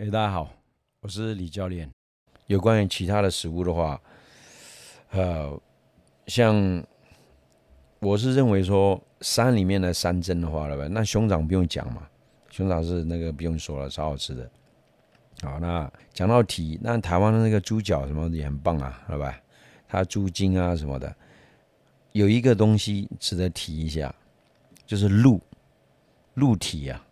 哎，大家好，我是李教练。有关于其他的食物的话，呃，像我是认为说山里面的山珍的话了吧，那熊掌不用讲嘛，熊掌是那个不用说了，超好吃的。好，那讲到蹄，那台湾的那个猪脚什么也很棒啊，好吧？它猪筋啊什么的，有一个东西值得提一下，就是鹿鹿蹄啊。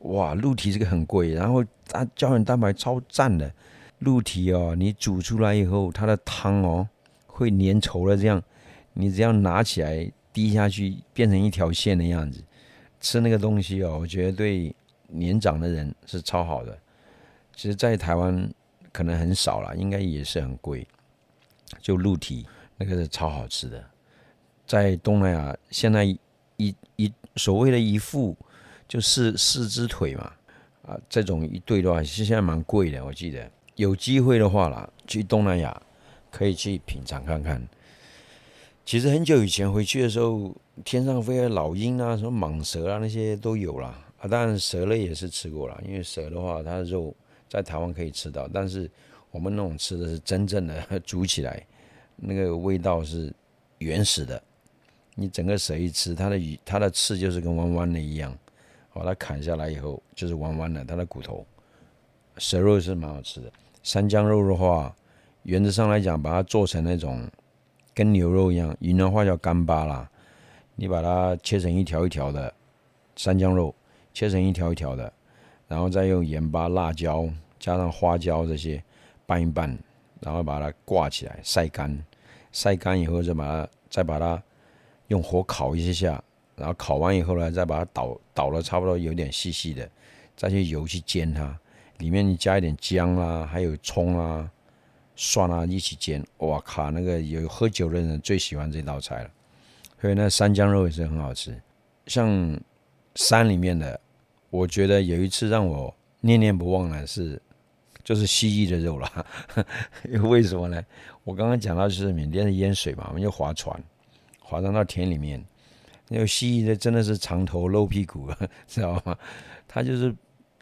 哇，鹿蹄这个很贵，然后它胶原蛋白超赞的。鹿蹄哦，你煮出来以后，它的汤哦会粘稠的，这样你只要拿起来滴下去，变成一条线的样子。吃那个东西哦，我觉得对年长的人是超好的。其实，在台湾可能很少了，应该也是很贵。就鹿蹄那个是超好吃的，在东南亚现在一一所谓的一副。就四四只腿嘛，啊，这种一对的话，其实现在蛮贵的。我记得有机会的话啦，去东南亚可以去品尝看看。其实很久以前回去的时候，天上飞的老鹰啊，什么蟒蛇啊，那些都有啦。啊。当然蛇类也是吃过了，因为蛇的话，它的肉在台湾可以吃到，但是我们那种吃的是真正的 煮起来，那个味道是原始的。你整个蛇一吃，它的鱼、它的刺就是跟弯弯的一样。把它砍下来以后，就是弯弯的，它的骨头。蛇肉是蛮好吃的。山姜肉的话，原则上来讲，把它做成那种跟牛肉一样，云南话叫干巴啦。你把它切成一条一条的山姜肉，切成一条一条的，然后再用盐巴、辣椒加上花椒这些拌一拌，然后把它挂起来晒干。晒干以后，再把它再把它用火烤一下下。然后烤完以后呢，再把它捣捣了差不多有点细细的，再去油去煎它，里面加一点姜啊，还有葱啊、蒜啊一起煎。哇靠，那个有喝酒的人最喜欢这道菜了。所以那三江肉也是很好吃。像山里面的，我觉得有一次让我念念不忘的是，就是蜥蜴的肉了。为什么呢？我刚刚讲到就是缅甸的淹水嘛，我们就划船，划船到田里面。那个蜥蜴的真的是长头露屁股，知道吗？它就是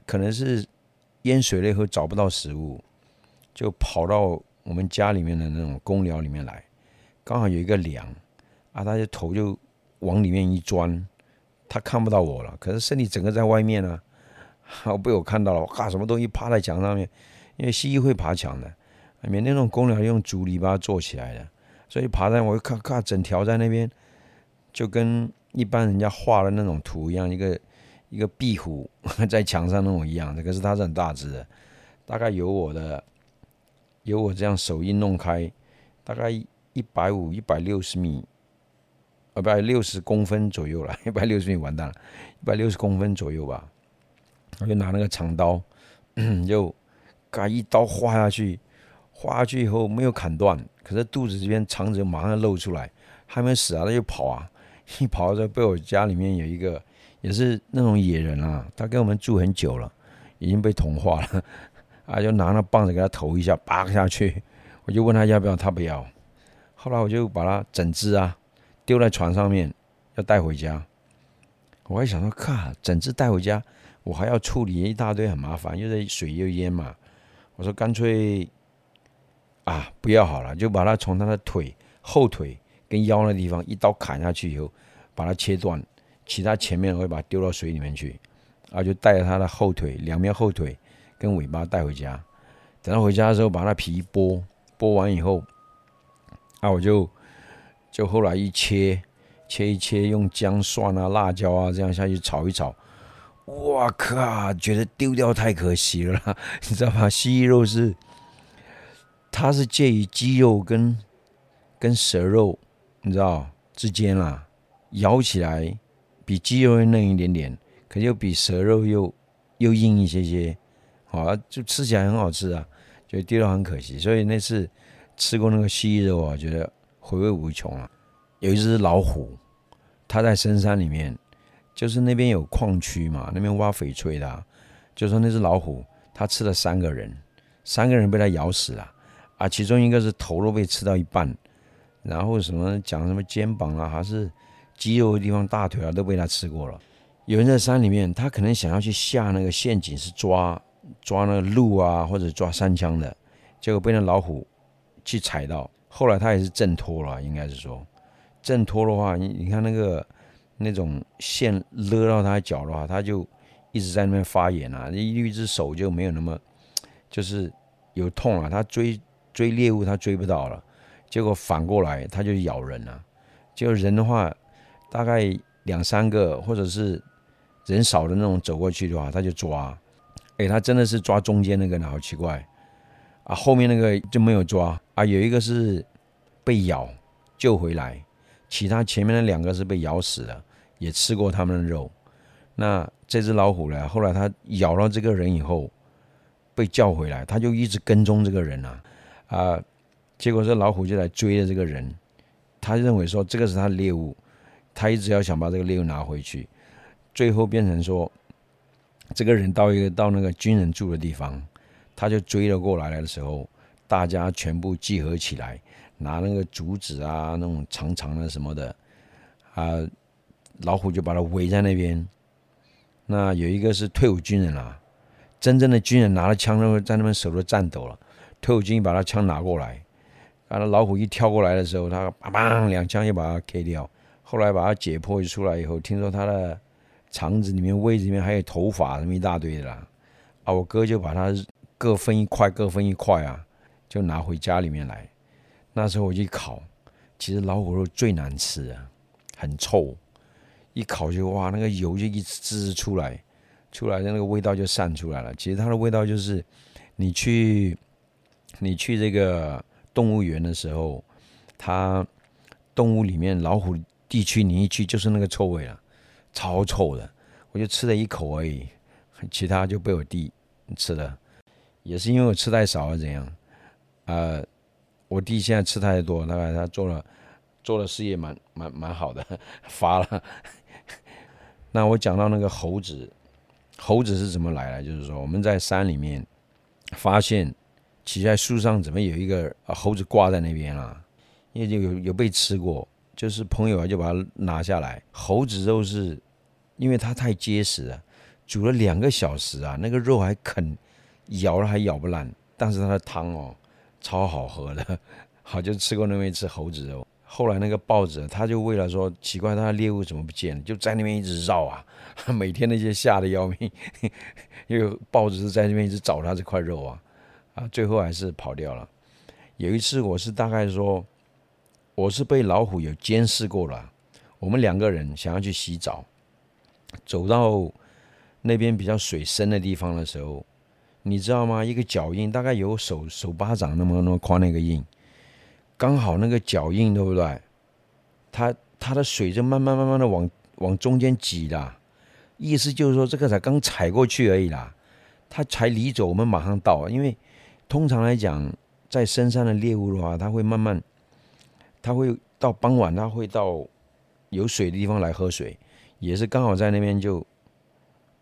可能是淹水了以后找不到食物，就跑到我们家里面的那种公寮里面来，刚好有一个梁啊，它就头就往里面一钻，它看不到我了，可是身体整个在外面呢，好被我看到了，哇，什么东西趴在墙上面？因为蜥蜴会爬墙的，里面那种公寮用竹篱笆做起来的，所以爬在我看，看整条在那边。就跟一般人家画的那种图一样，一个一个壁虎 在墙上那种一样的，可是它是很大只的，大概有我的有我这样手一弄开，大概一百五、一百六十米，一百六十公分左右了，一百六十米完蛋了，一百六十公分左右吧，我就拿那个长刀，就嘎一刀划下去，划下去以后没有砍断，可是肚子这边肠子马上露出来，还没死啊，他就跑啊。一跑着被我家里面有一个也是那种野人啊，他跟我们住很久了，已经被同化了 啊，就拿那棒子给他投一下，拔下去。我就问他要不要，他不要。后来我就把它整只啊丢在船上面，要带回家。我还想说，靠，整只带回家，我还要处理一大堆，很麻烦，又在水又淹嘛。我说干脆啊不要好了，就把它从他的腿后腿。跟腰那地方一刀砍下去以后，把它切断，其他前面会把它丢到水里面去，然后就带着它的后腿、两边后腿跟尾巴带回家。等到回家的时候，把那皮剥，剥完以后，啊，我就就后来一切，切一切，用姜、蒜啊、辣椒啊这样下去炒一炒。哇靠！觉得丢掉太可惜了，你知道吗？蜥蜴肉是，它是介于鸡肉跟跟蛇肉。你知道之间啦，咬起来比鸡肉嫩一点点，可又比蛇肉又又硬一些些，好，就吃起来很好吃啊，就丢掉很可惜。所以那次吃过那个蜥蜴肉啊，觉得回味无穷啊。有一只老虎，它在深山里面，就是那边有矿区嘛，那边挖翡翠的，就说那只老虎，它吃了三个人，三个人被它咬死了，啊，其中一个是头都被吃到一半。然后什么讲什么肩膀啊，还是肌肉的地方，大腿啊，都被他吃过了。有人在山里面，他可能想要去下那个陷阱，是抓抓那个鹿啊，或者抓山枪的，结果被那老虎去踩到，后来他也是挣脱了，应该是说挣脱的话，你你看那个那种线勒到他脚的话，他就一直在那边发炎啊，一一只手就没有那么就是有痛了，他追追猎物他追不到了，结果反过来他就咬人了，就人的话大概两三个或者是。人少的那种走过去的话，他就抓，哎，他真的是抓中间那个呢，好奇怪啊！后面那个就没有抓啊，有一个是被咬救回来，其他前面的两个是被咬死了，也吃过他们的肉。那这只老虎呢，后来它咬到这个人以后被叫回来，他就一直跟踪这个人啊啊！结果这老虎就来追了这个人，他认为说这个是他的猎物，他一直要想把这个猎物拿回去。最后变成说，这个人到一个到那个军人住的地方，他就追了过来的时候，大家全部集合起来，拿那个竹子啊，那种长长的什么的，啊，老虎就把他围在那边。那有一个是退伍军人啦，真正的军人拿了枪都在那边手都颤抖了。退伍军把他枪拿过来，啊，那老虎一跳过来的时候，他砰砰两枪就把它 K 掉。后来把它解剖出来以后，听说他的。肠子里面、胃里面还有头发什么一大堆的啦，啊，我哥就把它各分一块、各分一块啊，就拿回家里面来。那时候我去烤，其实老虎肉最难吃啊，很臭，一烤就哇，那个油就一直滋出来，出来的那个味道就散出来了。其实它的味道就是，你去你去这个动物园的时候，它动物里面老虎地区你一去就是那个臭味了。超臭的，我就吃了一口而已，其他就被我弟吃了，也是因为我吃太少了怎样？呃，我弟现在吃太多，大概他做了做的事业蛮蛮蛮好的，发了。那我讲到那个猴子，猴子是怎么来的？就是说我们在山里面发现，骑在树上怎么有一个猴子挂在那边啊？因为就有有被吃过。就是朋友啊，就把它拿下来。猴子肉是，因为它太结实了，煮了两个小时啊，那个肉还啃，咬了还咬不烂。但是它的汤哦，超好喝的。好，就吃过那么一次猴子肉。后来那个豹子，他就为了说奇怪，它的猎物怎么不见了，就在那边一直绕啊。每天那些吓得要命，因为豹子是在那边一直找它这块肉啊，啊，最后还是跑掉了。有一次我是大概说。我是被老虎有监视过了。我们两个人想要去洗澡，走到那边比较水深的地方的时候，你知道吗？一个脚印大概有手手巴掌那么那么宽那个印，刚好那个脚印对不对？它它的水就慢慢慢慢的往往中间挤啦，意思就是说这个才刚踩过去而已啦，它才离走，我们马上到。因为通常来讲，在深山的猎物的话，它会慢慢。他会到傍晚，他会到有水的地方来喝水，也是刚好在那边就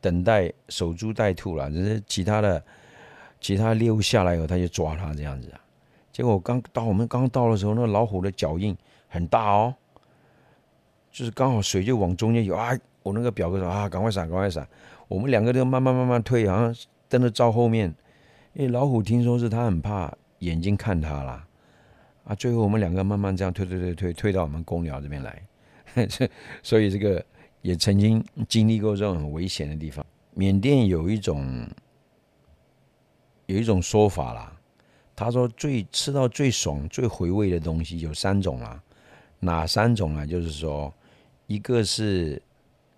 等待守株待兔了。只是其他的其他猎物下来以后，他就抓他这样子啊。结果刚到我们刚到的时候，那老虎的脚印很大哦，就是刚好水就往中间游啊。我那个表哥说啊，赶快闪，赶快闪。我们两个都慢慢慢慢退，好像跟着照后面。因为老虎听说是他很怕眼睛看他啦。啊，最后我们两个慢慢这样推推推推推到我们公寮这边来，所以这个也曾经经历过这种很危险的地方。缅甸有一种有一种说法啦，他说最吃到最爽、最回味的东西有三种啦，哪三种呢？就是说，一个是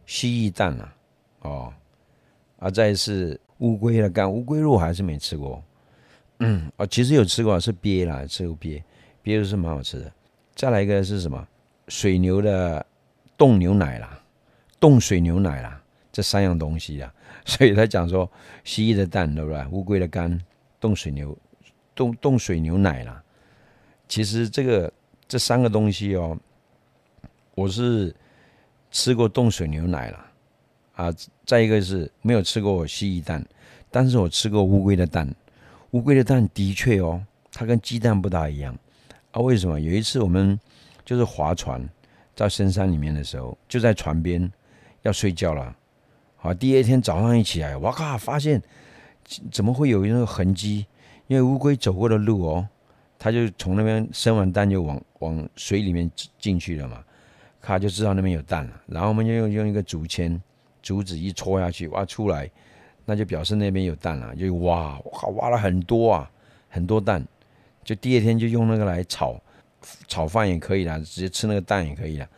蜥蜴蛋啊，哦，啊，再是乌龟的肝，乌龟肉还是没吃过，嗯，哦，其实有吃过，是鳖啦，吃过鳖。鳖肉是蛮好吃的，再来一个是什么？水牛的冻牛奶啦，冻水牛奶啦，这三样东西啊。所以他讲说，蜥蜴的蛋对不对？乌龟的肝，冻水牛，冻冻水牛奶啦。其实这个这三个东西哦，我是吃过冻水牛奶了啊。再一个是没有吃过蜥蜴蛋，但是我吃过乌龟的蛋。乌龟的蛋的确哦，它跟鸡蛋不大一样。啊，为什么？有一次我们就是划船在深山里面的时候，就在船边要睡觉了。好，第二天早上一起来，哇靠，发现怎么会有那个痕迹？因为乌龟走过的路哦，它就从那边生完蛋就往往水里面进去了嘛，咔就知道那边有蛋了。然后我们就用用一个竹签，竹子一戳下去，挖出来，那就表示那边有蛋了，就挖，哇，挖了很多啊，很多蛋。就第二天就用那个来炒炒饭也可以啦，直接吃那个蛋也可以啦。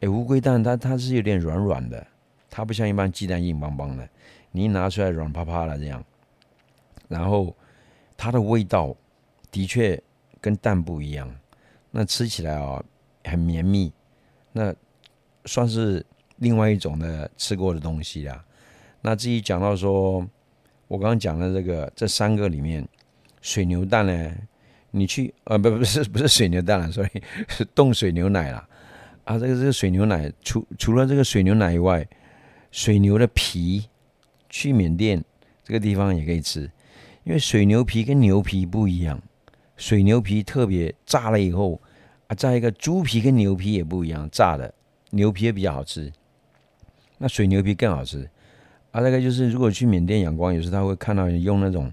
哎，乌龟蛋它它是有点软软的，它不像一般鸡蛋硬邦邦的，你一拿出来软趴趴的这样，然后。它的味道的确跟蛋不一样，那吃起来啊很绵密，那算是另外一种的吃过的东西啦。那至于讲到说，我刚刚讲的这个这三个里面，水牛蛋呢，你去呃不不是不是水牛蛋了，所以是冻水牛奶啦。啊。这个这个水牛奶除除了这个水牛奶以外，水牛的皮去缅甸这个地方也可以吃。因为水牛皮跟牛皮不一样，水牛皮特别炸了以后啊，再一个猪皮跟牛皮也不一样，炸的牛皮也比较好吃，那水牛皮更好吃啊。那个就是如果去缅甸仰光，有时他会看到用那种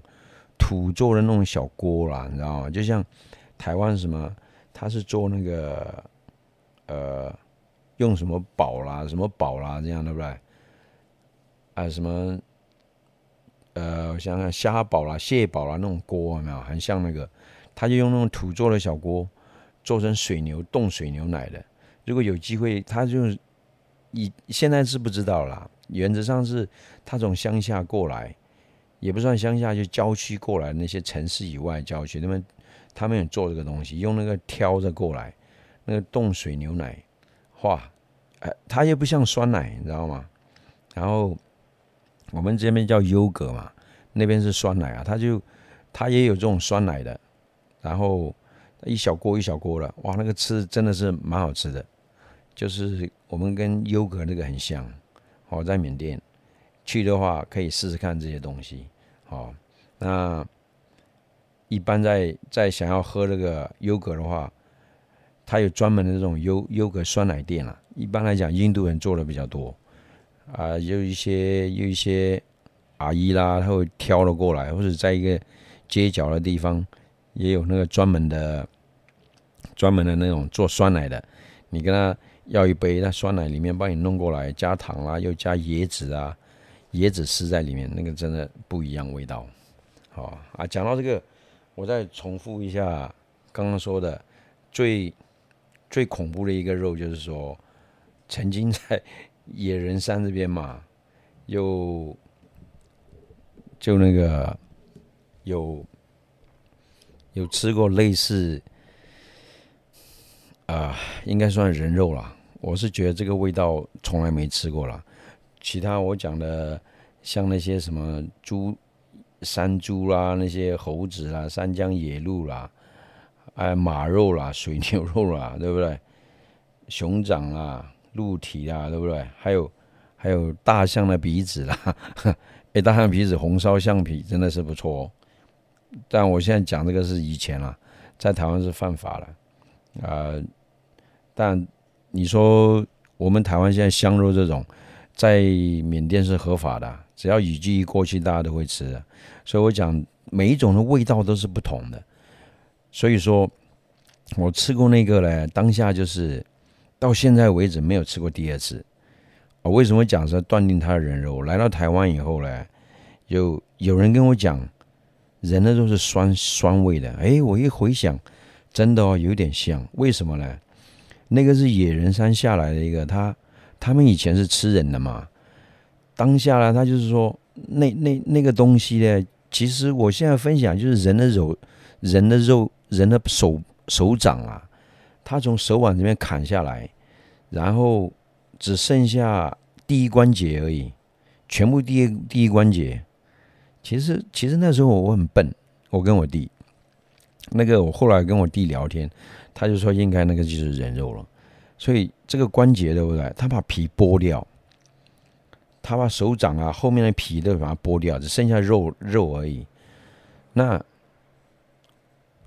土做的那种小锅啦，你知道吗？就像台湾什么，他是做那个呃用什么宝啦、什么宝啦这样对不对？啊什么？呃，我想想，虾堡啦、蟹堡啦那种锅有没有？很像那个，他就用那种土做的小锅，做成水牛冻水牛奶的。如果有机会，他就以现在是不知道啦。原则上是他从乡下过来，也不算乡下，就郊区过来那些城市以外郊区，他们他们也做这个东西，用那个挑着过来，那个冻水牛奶，哇，哎，它又不像酸奶，你知道吗？然后。我们这边叫优格嘛，那边是酸奶啊，它就它也有这种酸奶的，然后一小锅一小锅的，哇，那个吃真的是蛮好吃的，就是我们跟优格那个很像。哦，在缅甸去的话，可以试试看这些东西。好，那一般在在想要喝这个优格的话，它有专门的这种优优格酸奶店了。一般来讲，印度人做的比较多。啊，有一些有一些阿姨啦，她会挑了过来，或者在一个街角的地方，也有那个专门的专门的那种做酸奶的。你跟他要一杯，那酸奶里面帮你弄过来，加糖啦，又加椰子啊，椰子丝在里面，那个真的不一样味道。好啊，讲到这个，我再重复一下刚刚说的，最最恐怖的一个肉，就是说曾经在。野人山这边嘛，又就那个有有吃过类似啊，应该算人肉了。我是觉得这个味道从来没吃过了。其他我讲的像那些什么猪、山猪啦，那些猴子啦、山江野鹿啦，哎，马肉啦、水牛肉啦，对不对？熊掌啦。鹿蹄啊，对不对？还有还有大象的鼻子啦，哎，大象鼻子红烧橡皮真的是不错。但我现在讲这个是以前了，在台湾是犯法了啊。但你说我们台湾现在香肉这种，在缅甸是合法的，只要雨季一过去，大家都会吃。所以我讲每一种的味道都是不同的。所以说我吃过那个呢，当下就是。到现在为止没有吃过第二次，啊，为什么讲说断定它的人肉？来到台湾以后呢，有有人跟我讲，人的肉是酸酸味的。哎，我一回想，真的哦，有点像。为什么呢？那个是野人山下来的一个，他他们以前是吃人的嘛。当下呢，他就是说，那那那个东西呢，其实我现在分享就是人的肉，人的肉，人的手手掌啊。他从手腕这边砍下来，然后只剩下第一关节而已，全部第一第一关节。其实其实那时候我很笨，我跟我弟，那个我后来跟我弟聊天，他就说应该那个就是人肉了。所以这个关节对不对？他把皮剥掉，他把手掌啊后面的皮都把它剥掉，只剩下肉肉而已。那。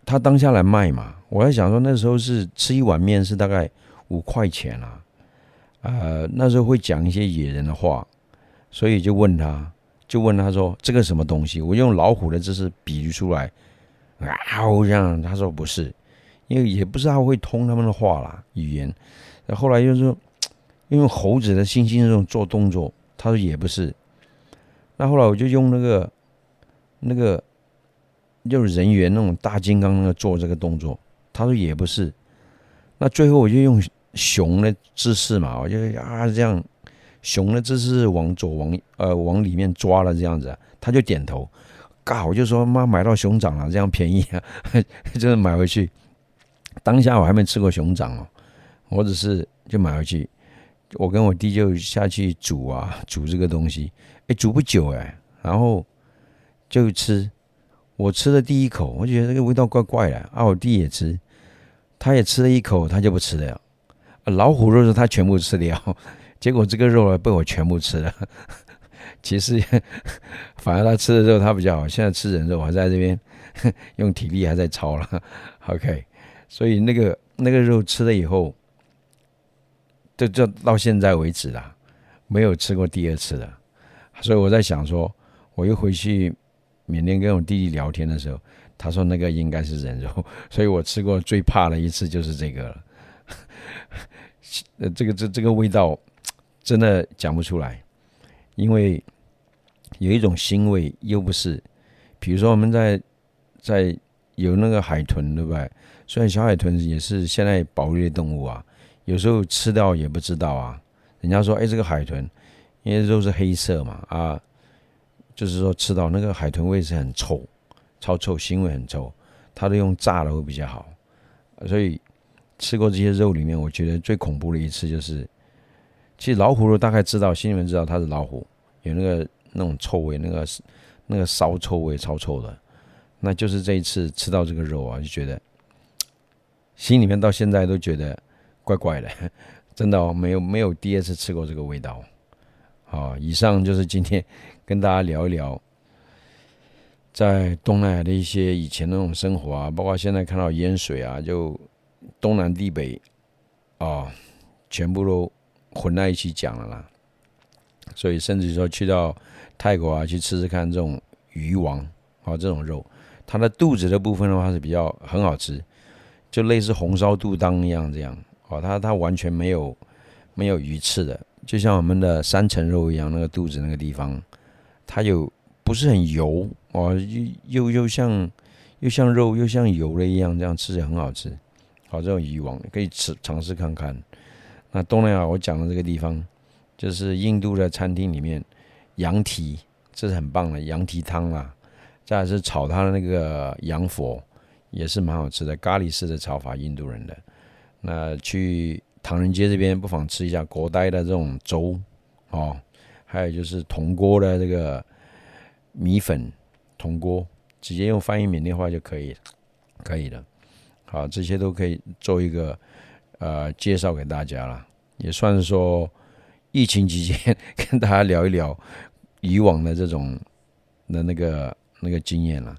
他当下来卖嘛，我在想说那时候是吃一碗面是大概五块钱啊，呃，那时候会讲一些野人的话，所以就问他就问他说这个什么东西？我用老虎的姿势比喻出来，啊，这样他说不是，因为也不知道会通他们的话啦语言。后来又是用猴子的猩猩这种做动作，他说也不是。那后来我就用那个那个就是人猿那种大金刚那个做这个动作，他说也不是。那最后我就用熊的姿势嘛，我就啊这样。熊的姿势往左往呃往里面抓了这样子，他就点头，嘎我就说妈买到熊掌了，这样便宜啊，就是买回去。当下我还没吃过熊掌哦，我只是就买回去，我跟我弟就下去煮啊煮这个东西，哎煮不久哎，然后就吃，我吃了第一口，我觉得这个味道怪怪的啊，我弟也吃，他也吃了一口，他就不吃了，老虎肉是他全部吃掉。结果这个肉被我全部吃了，其实 反而他吃的肉他比较好。现在吃人肉还在这边 用体力还在操了。OK，所以那个那个肉吃了以后，就就到现在为止啦，没有吃过第二次了。所以我在想说，我又回去缅甸跟我弟弟聊天的时候，他说那个应该是人肉，所以我吃过最怕的一次就是这个了。呃，这个这这个味道。真的讲不出来，因为有一种腥味，又不是。比如说，我们在在有那个海豚，对不对？虽然小海豚也是现在保育的动物啊，有时候吃到也不知道啊。人家说，哎，这个海豚，因为肉是黑色嘛，啊，就是说吃到那个海豚味是很臭，超臭，腥味很臭。它都用炸的会比较好。所以吃过这些肉里面，我觉得最恐怖的一次就是。其实老虎肉大概知道，心里面知道它是老虎，有那个那种臭味，那个那个骚臭味，超臭的。那就是这一次吃到这个肉啊，就觉得心里面到现在都觉得怪怪的，真的哦，没有没有第二次吃过这个味道。好，以上就是今天跟大家聊一聊在东南亚的一些以前那种生活啊，包括现在看到淹水啊，就东南地北啊，全部都。混在一起讲了啦，所以甚至说去到泰国啊，去吃吃看这种鱼王啊，这种肉，它的肚子的部分的话是比较很好吃，就类似红烧肚当一样这样哦，它它完全没有没有鱼刺的，就像我们的三层肉一样，那个肚子那个地方，它有不是很油哦，又又又像又像肉又像油的一样，这样吃着很好吃，好这种鱼王可以吃尝试看看。那东南亚我讲的这个地方，就是印度的餐厅里面，羊蹄这是很棒的羊蹄汤啦，再是炒它的那个羊佛，也是蛮好吃的咖喱式的炒法，印度人的。那去唐人街这边不妨吃一下国代的这种粥哦，还有就是铜锅的这个米粉铜锅，直接用翻译缅甸话就可以，可以的。好，这些都可以做一个。呃，介绍给大家了，也算是说疫情期间 跟大家聊一聊以往的这种的那个那个经验了。